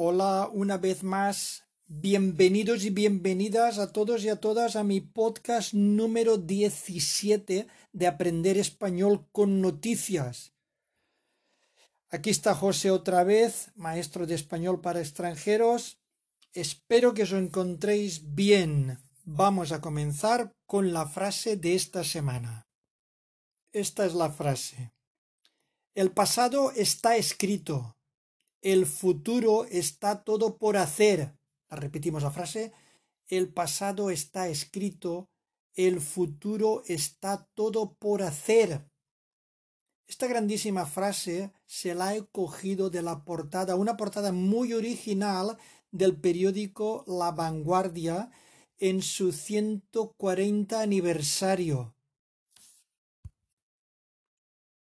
Hola una vez más. Bienvenidos y bienvenidas a todos y a todas a mi podcast número 17 de Aprender Español con Noticias. Aquí está José otra vez, maestro de español para extranjeros. Espero que os encontréis bien. Vamos a comenzar con la frase de esta semana. Esta es la frase. El pasado está escrito el futuro está todo por hacer. Repetimos la frase. El pasado está escrito. El futuro está todo por hacer. Esta grandísima frase se la he cogido de la portada, una portada muy original del periódico La Vanguardia en su 140 aniversario.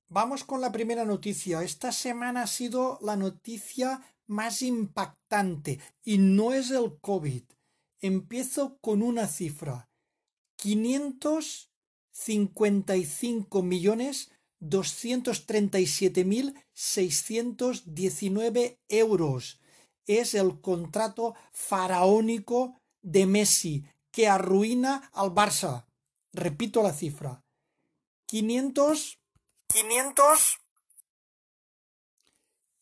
Vamos con la primera noticia. Esta semana ha sido la noticia más impactante y no es el COVID. Empiezo con una cifra. 555 millones 237 mil 619 euros. Es el contrato faraónico de Messi que arruina al Barça. Repito la cifra. 500 quinientos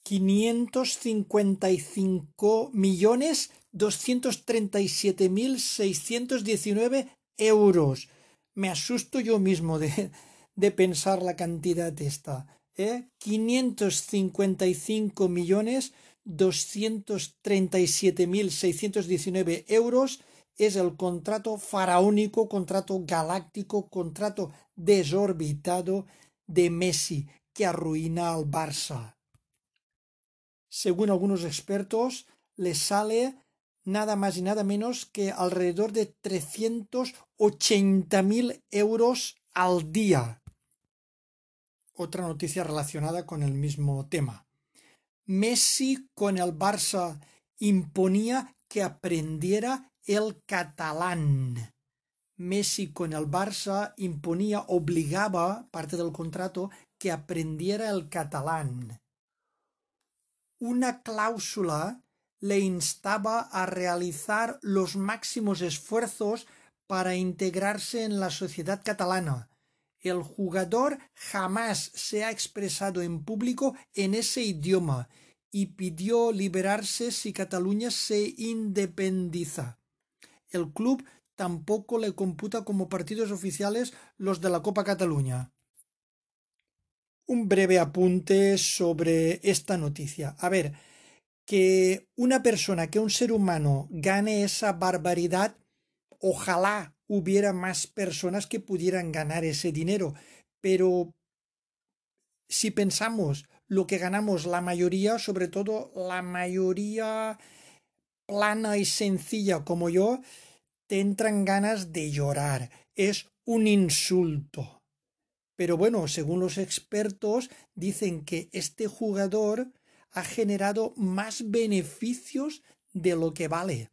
quinientos cincuenta y cinco millones doscientos treinta y siete mil seiscientos diecinueve euros. Me asusto yo mismo de, de pensar la cantidad esta. ¿eh? Quinientos cincuenta y cinco millones doscientos treinta y siete mil seiscientos diecinueve euros es el contrato faraónico, contrato galáctico, contrato desorbitado de Messi que arruina al Barça. Según algunos expertos, le sale nada más y nada menos que alrededor de 380 mil euros al día. Otra noticia relacionada con el mismo tema. Messi con el Barça imponía que aprendiera el catalán. Messi con el Barça imponía, obligaba, parte del contrato, que aprendiera el catalán. Una cláusula le instaba a realizar los máximos esfuerzos para integrarse en la sociedad catalana. El jugador jamás se ha expresado en público en ese idioma y pidió liberarse si Cataluña se independiza. El club tampoco le computa como partidos oficiales los de la Copa Cataluña. Un breve apunte sobre esta noticia. A ver, que una persona, que un ser humano gane esa barbaridad, ojalá hubiera más personas que pudieran ganar ese dinero, pero si pensamos lo que ganamos la mayoría, sobre todo la mayoría plana y sencilla como yo, te entran ganas de llorar. Es un insulto. Pero bueno, según los expertos, dicen que este jugador ha generado más beneficios de lo que vale.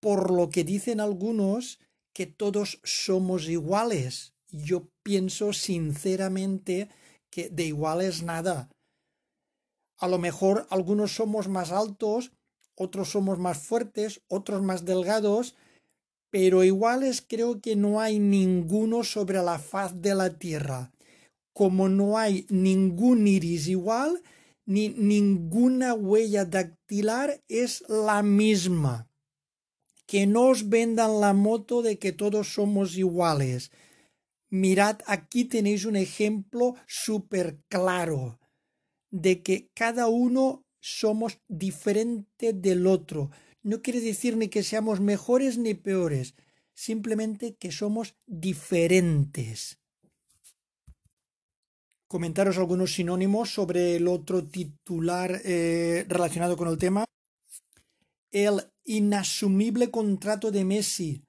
Por lo que dicen algunos que todos somos iguales. Yo pienso sinceramente que de iguales nada. A lo mejor algunos somos más altos otros somos más fuertes, otros más delgados, pero iguales creo que no hay ninguno sobre la faz de la tierra. Como no hay ningún iris igual, ni ninguna huella dactilar es la misma. Que no os vendan la moto de que todos somos iguales. Mirad, aquí tenéis un ejemplo súper claro de que cada uno somos diferente del otro. No quiere decir ni que seamos mejores ni peores, simplemente que somos diferentes. Comentaros algunos sinónimos sobre el otro titular eh, relacionado con el tema. El inasumible contrato de Messi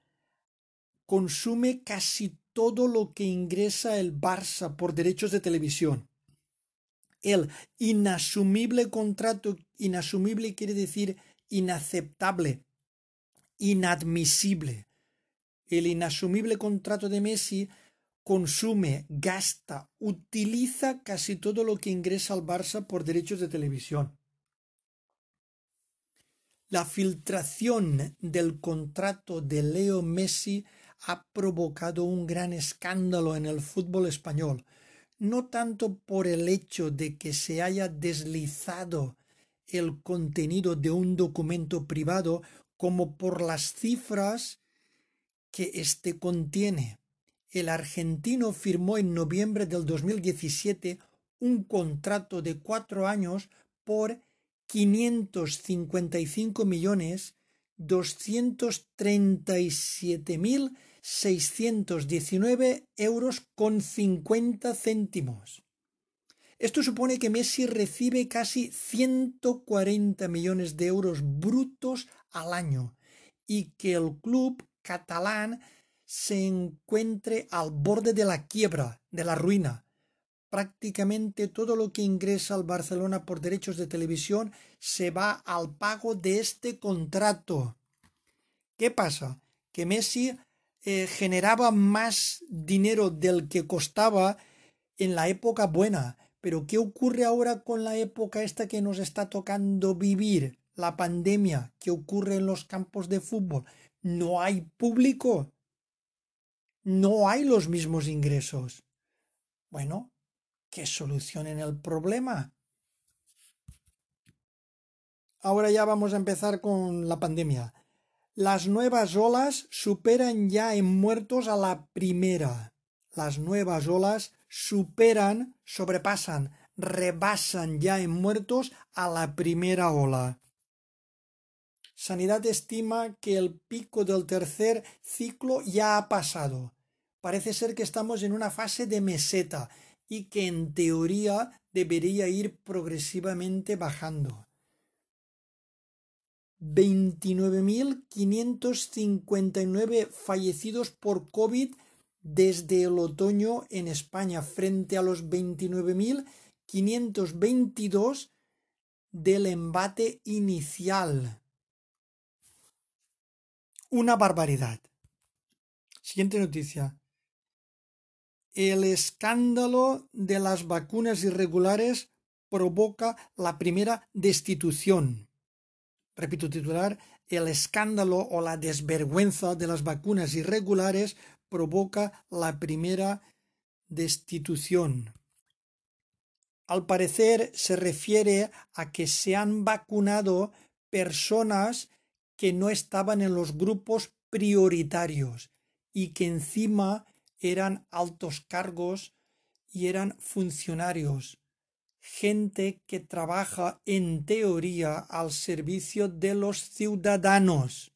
consume casi todo lo que ingresa el Barça por derechos de televisión el inasumible contrato, inasumible quiere decir inaceptable, inadmisible. El inasumible contrato de Messi consume, gasta, utiliza casi todo lo que ingresa al Barça por derechos de televisión. La filtración del contrato de Leo Messi ha provocado un gran escándalo en el fútbol español, no tanto por el hecho de que se haya deslizado el contenido de un documento privado como por las cifras que éste contiene. El argentino firmó en noviembre del 2017 un contrato de cuatro años por 555 millones mil 619 euros con 50 céntimos. Esto supone que Messi recibe casi 140 millones de euros brutos al año y que el club catalán se encuentre al borde de la quiebra, de la ruina. Prácticamente todo lo que ingresa al Barcelona por derechos de televisión se va al pago de este contrato. ¿Qué pasa? Que Messi eh, generaba más dinero del que costaba en la época buena. Pero ¿qué ocurre ahora con la época esta que nos está tocando vivir? La pandemia, ¿qué ocurre en los campos de fútbol? No hay público. No hay los mismos ingresos. Bueno, que solucionen el problema. Ahora ya vamos a empezar con la pandemia. Las nuevas olas superan ya en muertos a la primera. Las nuevas olas superan, sobrepasan, rebasan ya en muertos a la primera ola. Sanidad estima que el pico del tercer ciclo ya ha pasado. Parece ser que estamos en una fase de meseta y que en teoría debería ir progresivamente bajando. 29.559 fallecidos por COVID desde el otoño en España frente a los 29.522 del embate inicial. Una barbaridad. Siguiente noticia. El escándalo de las vacunas irregulares provoca la primera destitución repito titular, el escándalo o la desvergüenza de las vacunas irregulares provoca la primera destitución. Al parecer se refiere a que se han vacunado personas que no estaban en los grupos prioritarios y que encima eran altos cargos y eran funcionarios gente que trabaja en teoría al servicio de los ciudadanos.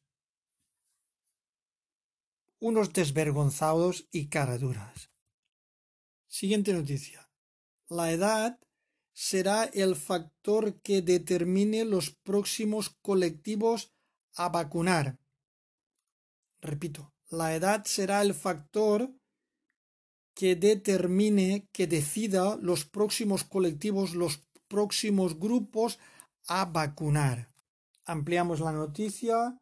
Unos desvergonzados y caraduras. Siguiente noticia. La edad será el factor que determine los próximos colectivos a vacunar. Repito, la edad será el factor que determine, que decida los próximos colectivos, los próximos grupos a vacunar. Ampliamos la noticia.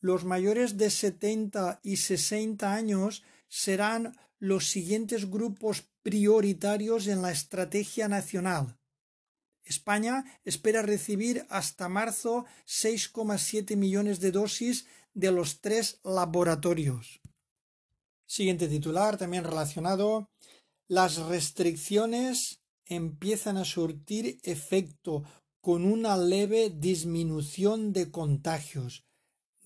Los mayores de 70 y 60 años serán los siguientes grupos prioritarios en la estrategia nacional. España espera recibir hasta marzo 6,7 millones de dosis de los tres laboratorios. Siguiente titular, también relacionado. Las restricciones empiezan a surtir efecto con una leve disminución de contagios.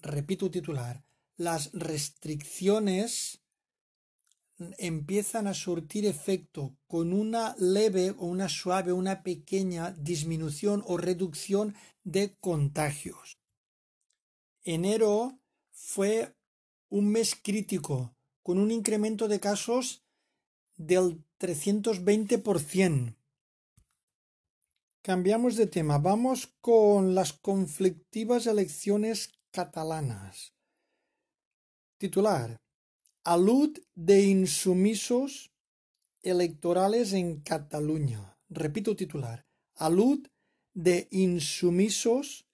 Repito titular. Las restricciones empiezan a surtir efecto con una leve o una suave, una pequeña disminución o reducción de contagios. Enero fue un mes crítico con un incremento de casos del 320%. Cambiamos de tema. Vamos con las conflictivas elecciones catalanas. Titular. Alud de insumisos electorales en Cataluña. Repito titular. Alud de insumisos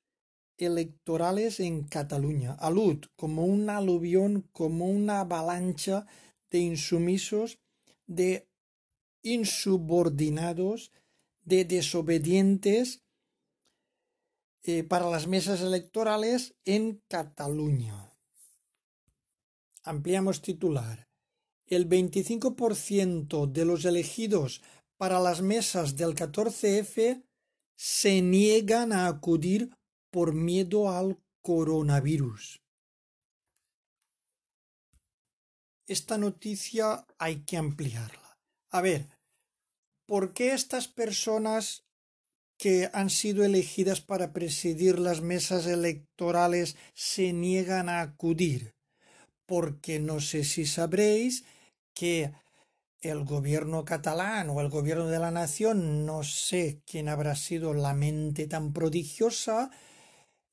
electorales en Cataluña. Alud, como un aluvión, como una avalancha de insumisos, de insubordinados, de desobedientes, eh, para las mesas electorales en Cataluña. Ampliamos titular. El 25% de los elegidos para las mesas del 14F se niegan a acudir por miedo al coronavirus. Esta noticia hay que ampliarla. A ver, ¿por qué estas personas que han sido elegidas para presidir las mesas electorales se niegan a acudir? Porque no sé si sabréis que el gobierno catalán o el gobierno de la nación, no sé quién habrá sido la mente tan prodigiosa,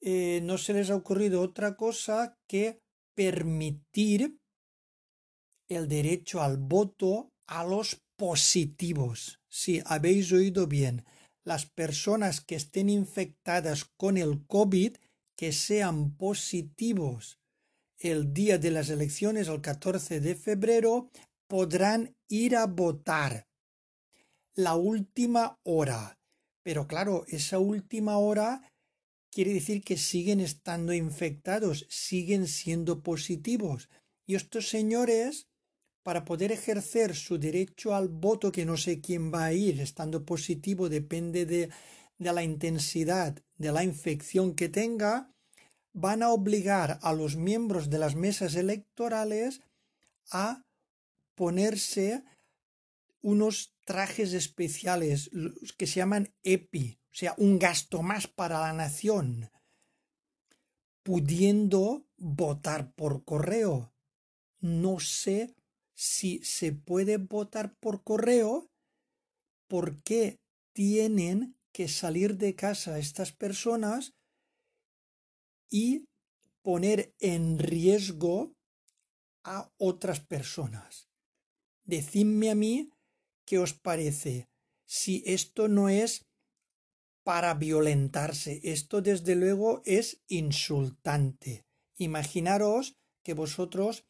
eh, no se les ha ocurrido otra cosa que permitir el derecho al voto a los positivos. Sí, habéis oído bien. Las personas que estén infectadas con el COVID, que sean positivos el día de las elecciones, el 14 de febrero, podrán ir a votar la última hora. Pero claro, esa última hora quiere decir que siguen estando infectados, siguen siendo positivos. Y estos señores, para poder ejercer su derecho al voto, que no sé quién va a ir, estando positivo, depende de, de la intensidad de la infección que tenga, van a obligar a los miembros de las mesas electorales a ponerse unos trajes especiales que se llaman EPI, o sea, un gasto más para la nación, pudiendo votar por correo. No sé si se puede votar por correo porque tienen que salir de casa estas personas y poner en riesgo a otras personas. Decidme a mí qué os parece. Si esto no es para violentarse, esto desde luego es insultante. Imaginaros que vosotros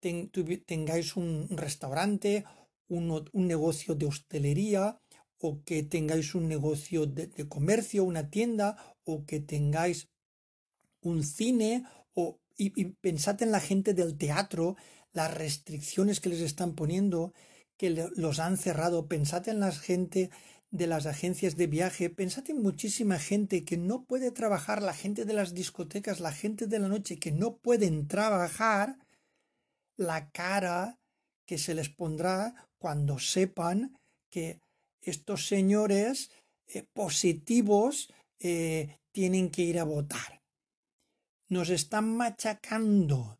tengáis un restaurante, un, negocio de hostelería, o que tengáis un negocio de, comercio, una tienda, o que tengáis un cine, o, pensad en la gente del teatro las restricciones que les están poniendo, que los han cerrado. Pensad en la gente de las agencias de viaje, pensad en muchísima gente que no puede trabajar, la gente de las discotecas, la gente de la noche que no pueden trabajar, la cara que se les pondrá cuando sepan que estos señores eh, positivos eh, tienen que ir a votar. Nos están machacando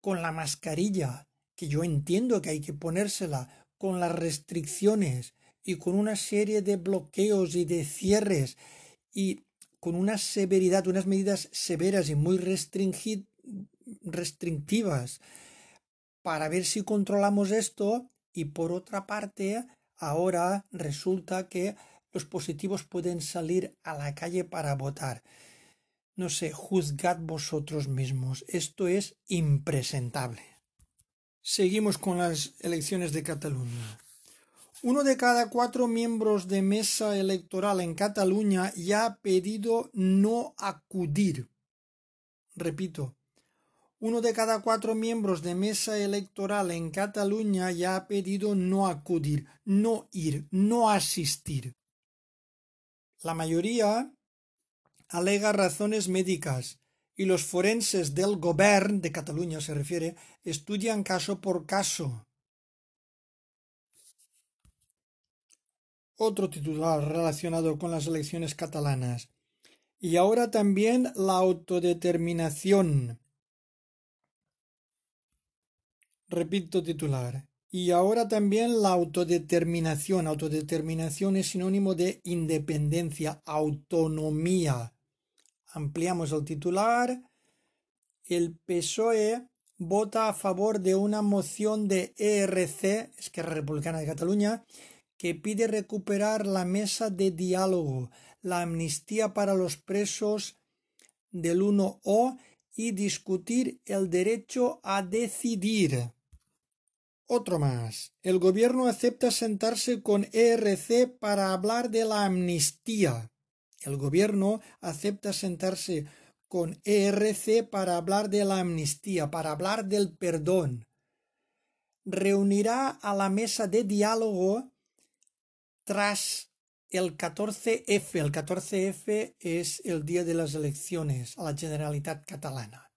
con la mascarilla, que yo entiendo que hay que ponérsela, con las restricciones y con una serie de bloqueos y de cierres y con una severidad, unas medidas severas y muy restrictivas para ver si controlamos esto y por otra parte ahora resulta que los positivos pueden salir a la calle para votar. No sé, juzgad vosotros mismos. Esto es impresentable. Seguimos con las elecciones de Cataluña. Uno de cada cuatro miembros de mesa electoral en Cataluña ya ha pedido no acudir. Repito, uno de cada cuatro miembros de mesa electoral en Cataluña ya ha pedido no acudir, no ir, no asistir. La mayoría alega razones médicas y los forenses del Gobern de Cataluña se refiere estudian caso por caso. Otro titular relacionado con las elecciones catalanas. Y ahora también la autodeterminación. Repito titular. Y ahora también la autodeterminación. Autodeterminación es sinónimo de independencia, autonomía. Ampliamos el titular. El PSOE vota a favor de una moción de ERC, Esquerra Republicana de Cataluña, que pide recuperar la mesa de diálogo, la amnistía para los presos del 1O y discutir el derecho a decidir. Otro más. El gobierno acepta sentarse con ERC para hablar de la amnistía. El gobierno acepta sentarse con ERC para hablar de la amnistía, para hablar del perdón. Reunirá a la mesa de diálogo tras el 14F. El 14F es el día de las elecciones a la Generalitat Catalana.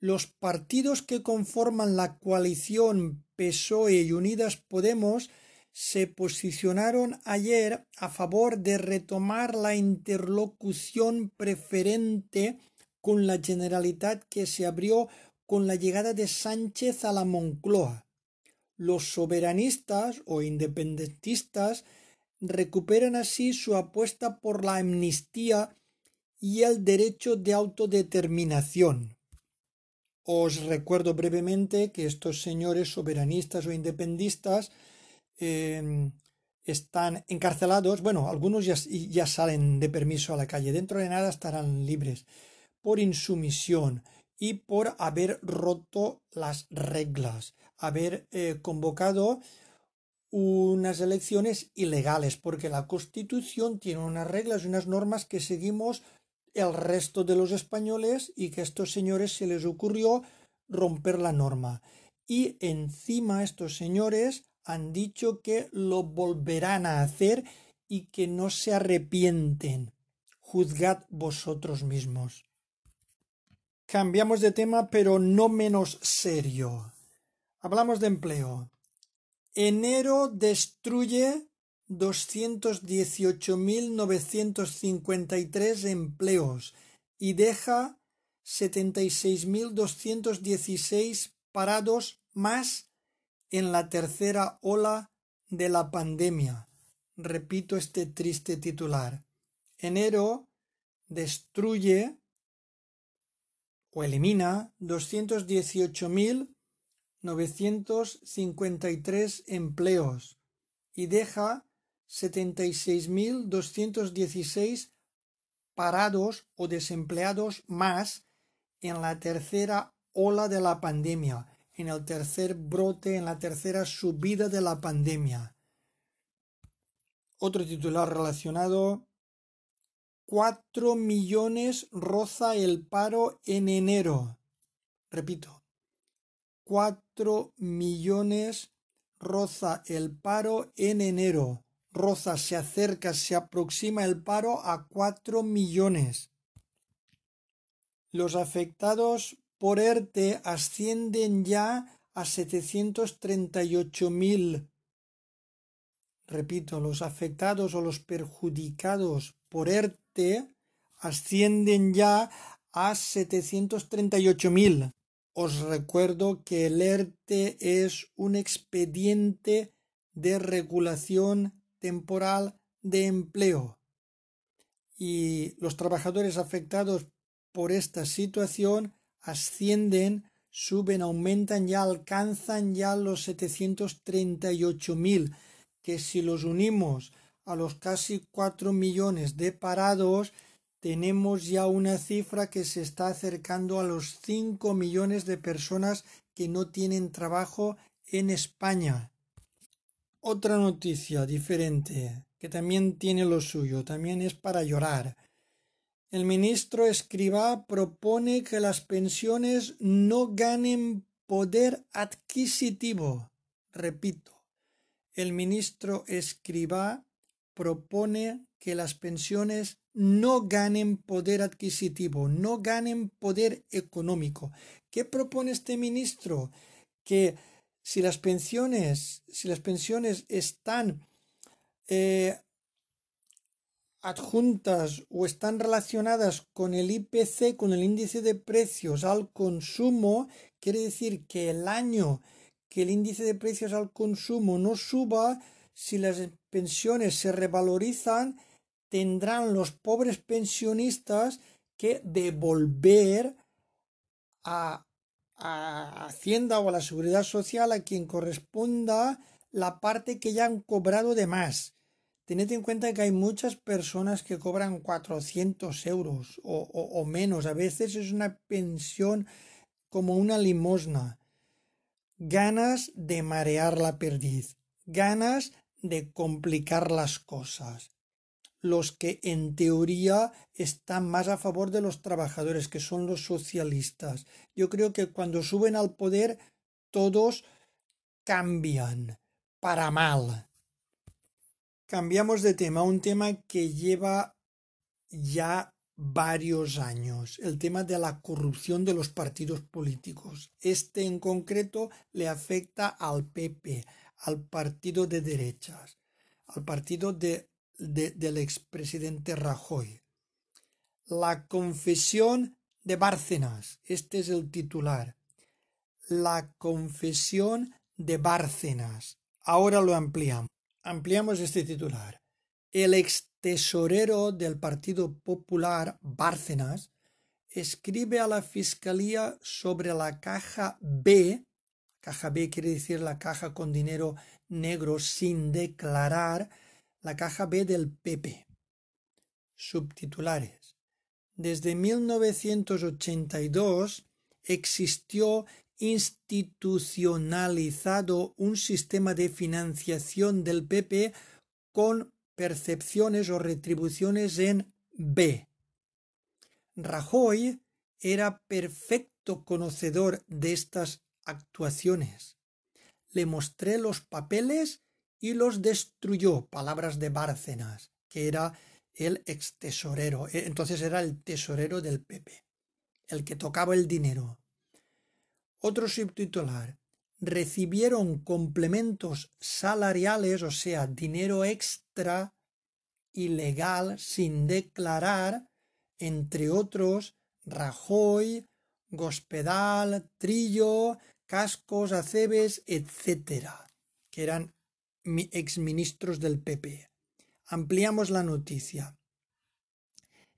Los partidos que conforman la coalición PSOE y Unidas Podemos se posicionaron ayer a favor de retomar la interlocución preferente con la Generalitat que se abrió con la llegada de Sánchez a la Moncloa. Los soberanistas o independentistas recuperan así su apuesta por la amnistía y el derecho de autodeterminación. Os recuerdo brevemente que estos señores soberanistas o independistas Em, están encarcelados, bueno, algunos ya, ya salen de permiso a la calle, dentro de nada estarán libres por insumisión y por haber roto las reglas, haber eh, convocado unas elecciones ilegales, porque la Constitución tiene unas reglas y unas normas que seguimos el resto de los españoles y que a estos señores se les ocurrió romper la norma. Y encima estos señores han dicho que lo volverán a hacer y que no se arrepienten. Juzgad vosotros mismos. Cambiamos de tema, pero no menos serio. Hablamos de empleo. Enero destruye 218.953 empleos y deja 76.216 parados más en la tercera ola de la pandemia. Repito este triste titular. Enero destruye o elimina 218.953 empleos y deja 76.216 parados o desempleados más en la tercera ola de la pandemia en el tercer brote, en la tercera subida de la pandemia. Otro titular relacionado. Cuatro millones roza el paro en enero. Repito. Cuatro millones roza el paro en enero. Roza se acerca, se aproxima el paro a cuatro millones. Los afectados por ERTE ascienden ya a mil. Repito, los afectados o los perjudicados por ERTE ascienden ya a mil. Os recuerdo que el ERTE es un expediente de regulación temporal de empleo y los trabajadores afectados por esta situación ascienden, suben, aumentan, ya alcanzan ya los 738.000, que si los unimos a los casi 4 millones de parados, tenemos ya una cifra que se está acercando a los 5 millones de personas que no tienen trabajo en España. Otra noticia diferente, que también tiene lo suyo, también es para llorar. El ministro Escribá propone que las pensiones no ganen poder adquisitivo. Repito, el ministro Escribá propone que las pensiones no ganen poder adquisitivo, no ganen poder económico. ¿Qué propone este ministro? Que si las pensiones, si las pensiones están eh, adjuntas o están relacionadas con el IPC, con el índice de precios al consumo, quiere decir que el año que el índice de precios al consumo no suba, si las pensiones se revalorizan, tendrán los pobres pensionistas que devolver a, a Hacienda o a la Seguridad Social a quien corresponda la parte que ya han cobrado de más. Tened en cuenta que hay muchas personas que cobran 400 euros o, menos. A veces es una pensión como una limosna. Ganas de marear la perdiz. Ganas de complicar las cosas. los que en teoría están más a favor de los trabajadores, que son los socialistas. Yo creo que cuando suben al poder todos cambian para mal. Cambiamos de tema, un tema que lleva ya varios años, el tema de la corrupción de los partidos políticos. Este en concreto le afecta al PP, al partido de derechas, al partido de, del expresidente Rajoy. La confesión de Bárcenas, este es el titular. La confesión de Bárcenas. Ahora lo ampliamos. Ampliamos este titular. El ex tesorero del Partido Popular, Bárcenas, escribe a la Fiscalía sobre la caja B, caja B quiere decir la caja con dinero negro sin declarar, la caja B del PP. Subtitulares. Desde 1982 existió institucionalizado un sistema de financiación del PP con percepciones o retribuciones en B. Rajoy era perfecto conocedor de estas actuaciones. Le mostré los papeles y los destruyó, palabras de Bárcenas, que era el ex tesorero, e, entonces era el tesorero del PP, el que tocaba el dinero. Otro subtitular. Recibieron complementos salariales, o sea, dinero extra ilegal sin declarar, entre otros Rajoy, Gospedal, Trillo, Cascos, Acebes, etc., que eran exministros del PP. Ampliamos la noticia.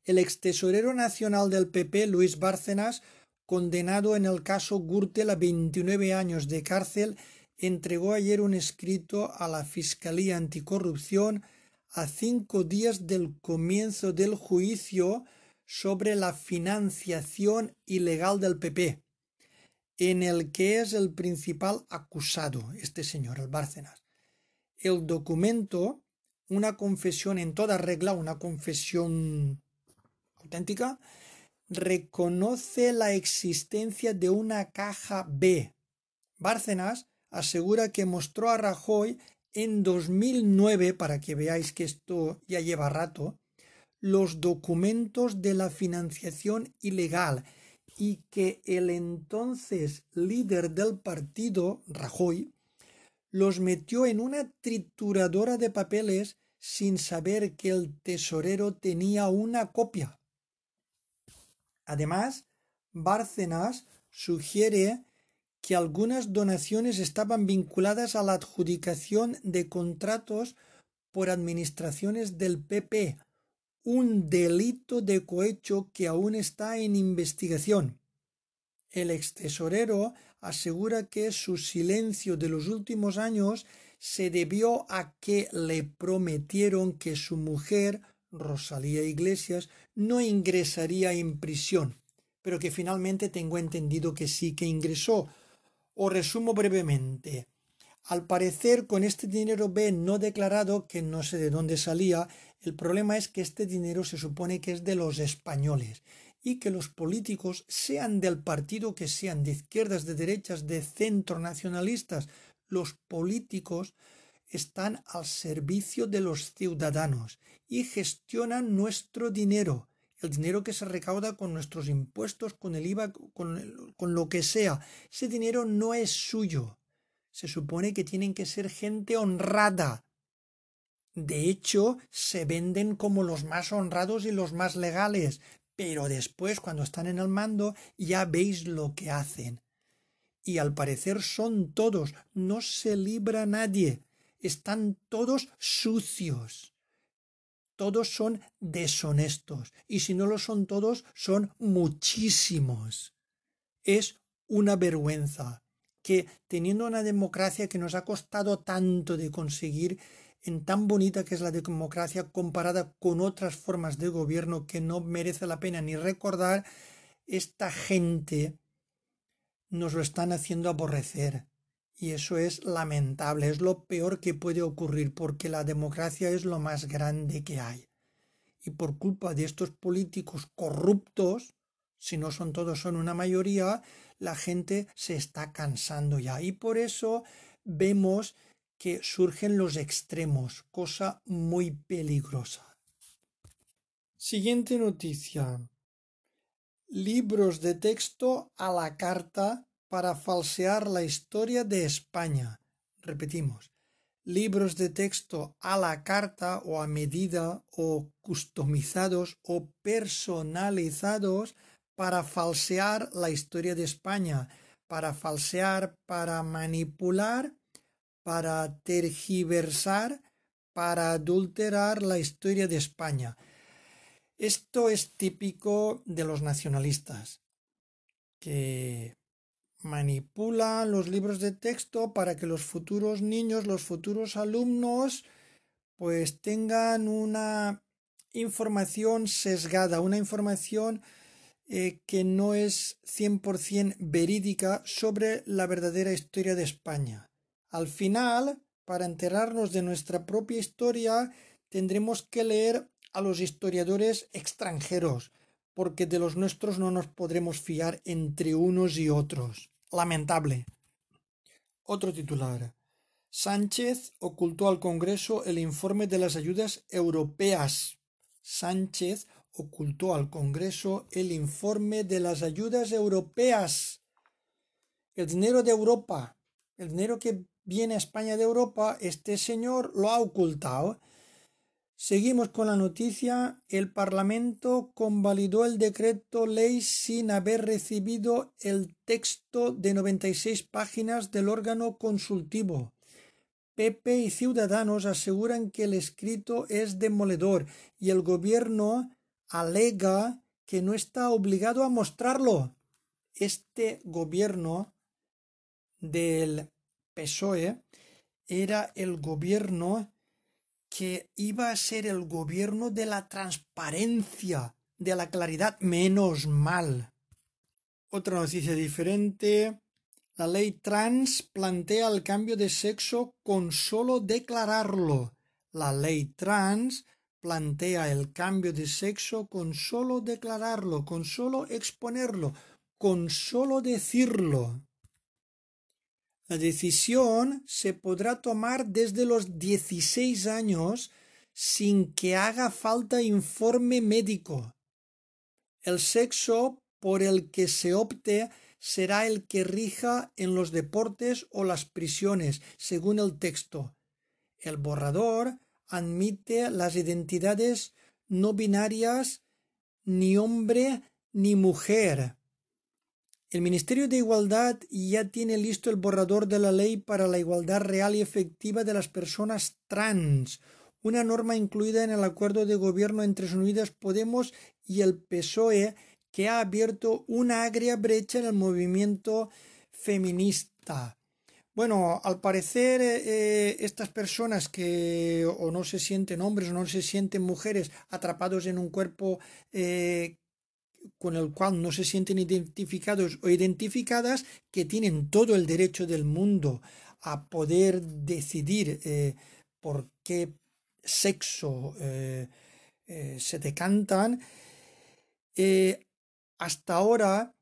El ex tesorero nacional del PP, Luis Bárcenas, condenado en el caso Gürtel a 29 años de cárcel, entregó ayer un escrito a la Fiscalía Anticorrupción a cinco días del comienzo del juicio sobre la financiación ilegal del PP, en el que es el principal acusado, este señor, el Bárcenas. El documento, una confesión en toda regla, una confesión auténtica, reconoce la existencia de una caja B. Bárcenas asegura que mostró a Rajoy en 2009, para que veáis que esto ya lleva rato, los documentos de la financiación ilegal y que el entonces líder del partido, Rajoy, los metió en una trituradora de papeles sin saber que el tesorero tenía una copia. Además, Bárcenas sugiere que algunas donaciones estaban vinculadas a la adjudicación de contratos por administraciones del PP, un delito de cohecho que aún está en investigación. El ex tesorero asegura que su silencio de los últimos años se debió a que le prometieron que su mujer Rosalía Iglesias no ingresaría en prisión, pero que finalmente tengo entendido que sí que ingresó. O resumo brevemente. Al parecer, con este dinero B no declarado, que no sé de dónde salía, el problema es que este dinero se supone que es de los españoles y que los políticos, sean del partido que sean, de izquierdas, de derechas, de centro nacionalistas, los políticos están al servicio de los ciudadanos y gestionan nuestro dinero, el dinero que se recauda con nuestros impuestos, con el IVA, con, lo que sea. Ese dinero no es suyo. Se supone que tienen que ser gente honrada. De hecho, se venden como los más honrados y los más legales, pero después, cuando están en el mando, ya veis lo que hacen. Y al parecer son todos, no se libra nadie están todos sucios. Todos son deshonestos. Y si no lo son todos, son muchísimos. Es una vergüenza que teniendo una democracia que nos ha costado tanto de conseguir, en tan bonita que es la democracia comparada con otras formas de gobierno que no merece la pena ni recordar, esta gente nos lo están haciendo aborrecer. Y eso es lamentable, es lo peor que puede ocurrir porque la democracia es lo más grande que hay. y por culpa de estos políticos corruptos, si no son todos, son una mayoría, la gente se está cansando ya. Y por eso vemos que surgen los extremos, cosa muy peligrosa. Siguiente noticia. Libros de texto a la carta para falsear la historia de España. Repetimos, libros de texto a la carta o a medida o customizados o personalizados para falsear la historia de España, para falsear, para manipular, para tergiversar, para adulterar la historia de España. Esto es típico de los nacionalistas, que manipulan los libros de texto para que los futuros niños, los futuros alumnos, pues tengan una información sesgada, una información eh, que no es 100% verídica sobre la verdadera historia de España. Al final, para enterarnos de nuestra propia historia, tendremos que leer a los historiadores extranjeros, porque de los nuestros no nos podremos fiar entre unos y otros. Lamentable. Otro titular. Sánchez ocultó al Congreso el informe de las ayudas europeas. Sánchez ocultó al Congreso el informe de las ayudas europeas. El dinero de Europa, el dinero que viene a España de Europa, este señor lo ha ocultado. Seguimos con la noticia. El Parlamento convalidó el decreto ley sin haber recibido el texto de 96 páginas del órgano consultivo. PP y Ciudadanos aseguran que el escrito es demoledor y el gobierno alega que no está obligado a mostrarlo. Este gobierno del PSOE era el gobierno que iba a ser el gobierno de la transparencia, de la claridad, menos mal. Otra noticia diferente. La ley trans plantea el cambio de sexo con solo declararlo. La ley trans plantea el cambio de sexo con solo declararlo, con solo exponerlo, con solo decirlo. La decisión se podrá tomar desde los 16 años sin que haga falta informe médico. El sexo por el que se opte será el que rija en los deportes o las prisiones, según el texto. El borrador admite las identidades no binarias ni hombre ni mujer. El Ministerio de Igualdad ya tiene listo el borrador de la ley para la igualdad real y efectiva de las personas trans, una norma incluida en el acuerdo de gobierno entre Unidas Podemos y el PSOE que ha abierto una agria brecha en el movimiento feminista. Bueno, al parecer eh, eh, estas personas que o no se sienten hombres o no se sienten mujeres atrapados en un cuerpo eh, con el cual no se sienten identificados o identificadas, que tienen todo el derecho del mundo a poder decidir por qué sexo se decantan, hasta ahora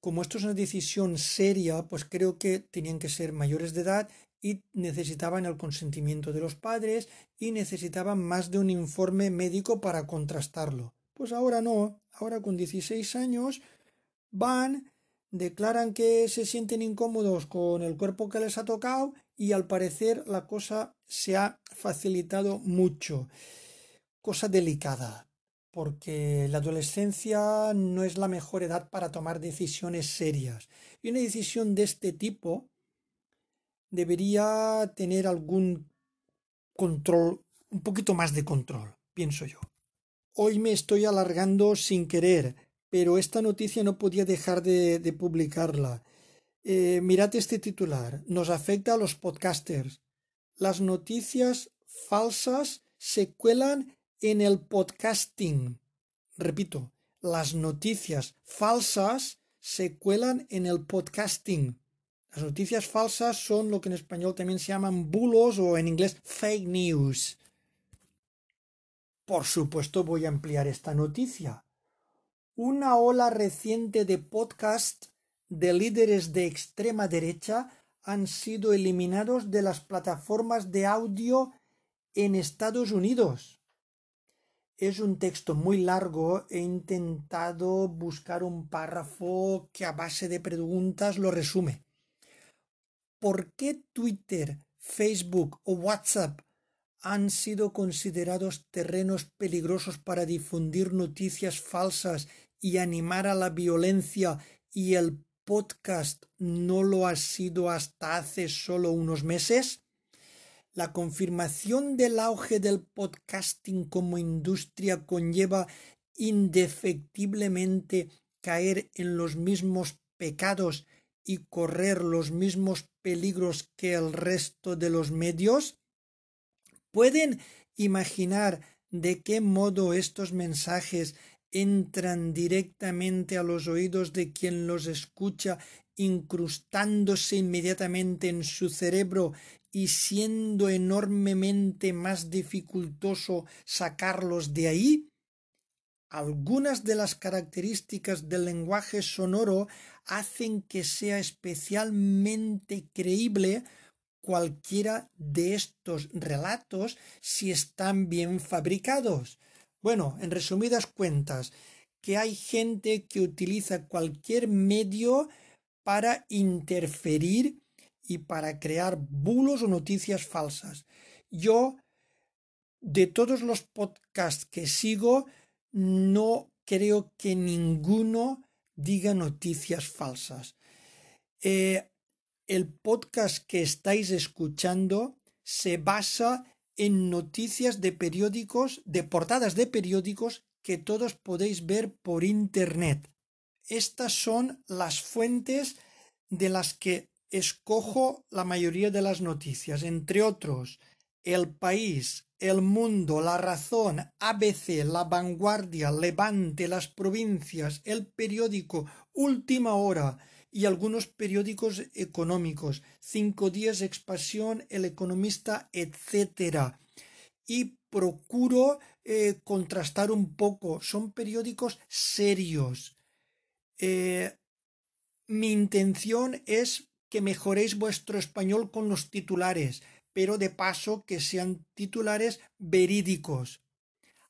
como esto es una decisión seria, pues creo que tenían que ser mayores de edad y necesitaban el consentimiento de los padres y necesitaban más de un informe médico para contrastarlo. Pues ahora no, ahora con 16 años van, declaran que se sienten incómodos con el cuerpo que les ha tocado y al parecer la cosa se ha facilitado mucho. Cosa delicada porque la adolescencia no es la mejor edad para tomar decisiones serias. Y una decisión de este tipo debería tener algún control, un poquito más de control, pienso yo. Hoy me estoy alargando sin querer, pero esta noticia no podía dejar de, publicarla. Eh, mirad este titular. Nos afecta a los podcasters. Las noticias falsas se cuelan en el podcasting. Repito, las noticias falsas se cuelan en el podcasting. Las noticias falsas son lo que en español también se llaman bulos o en inglés fake news. Por supuesto voy a ampliar esta noticia. Una ola reciente de podcast de líderes de extrema derecha han sido eliminados de las plataformas de audio en Estados Unidos. Es un texto muy largo, he intentado buscar un párrafo que a base de preguntas lo resume. ¿Por qué Twitter, Facebook o WhatsApp han sido considerados terrenos peligrosos para difundir noticias falsas y animar a la violencia y el podcast no lo ha sido hasta hace solo unos meses? La confirmación del auge del podcasting como industria conlleva indefectiblemente caer en los mismos pecados y correr los mismos peligros que el resto de los medios? ¿Pueden imaginar de qué modo estos mensajes entran directamente a los oídos de quien los escucha, incrustándose inmediatamente en su cerebro y siendo enormemente más dificultoso sacarlos de ahí? Algunas de las características del lenguaje sonoro hacen que sea especialmente creíble cualquiera de estos relatos si están bien fabricados. Bueno, en resumidas cuentas, que hay gente que utiliza cualquier medio para interferir y para crear bulos o noticias falsas. Yo, de todos los podcasts que sigo, no creo que ninguno diga noticias falsas. Eh, el podcast que estáis escuchando se basa en noticias de periódicos, de portadas de periódicos que todos podéis ver por internet. Estas son las fuentes de las que escojo la mayoría de las noticias, entre otros El País, El Mundo, La Razón, ABC, La Vanguardia, Levante, Las Provincias, El Periódico, Última Hora, y algunos periódicos económicos, Cinco Días Expansión, El Economista, etc. Y procuro eh, contrastar un poco, son periódicos serios. Eh, mi intención es que mejoréis vuestro español con los titulares, pero de paso que sean titulares verídicos.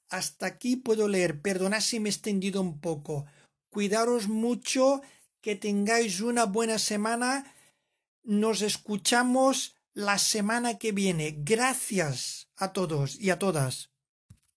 Hasta aquí puedo leer, perdonad si me he extendido un poco. Cuidaros mucho que tengáis una buena semana. Nos escuchamos la semana que viene. Gracias a todos y a todas.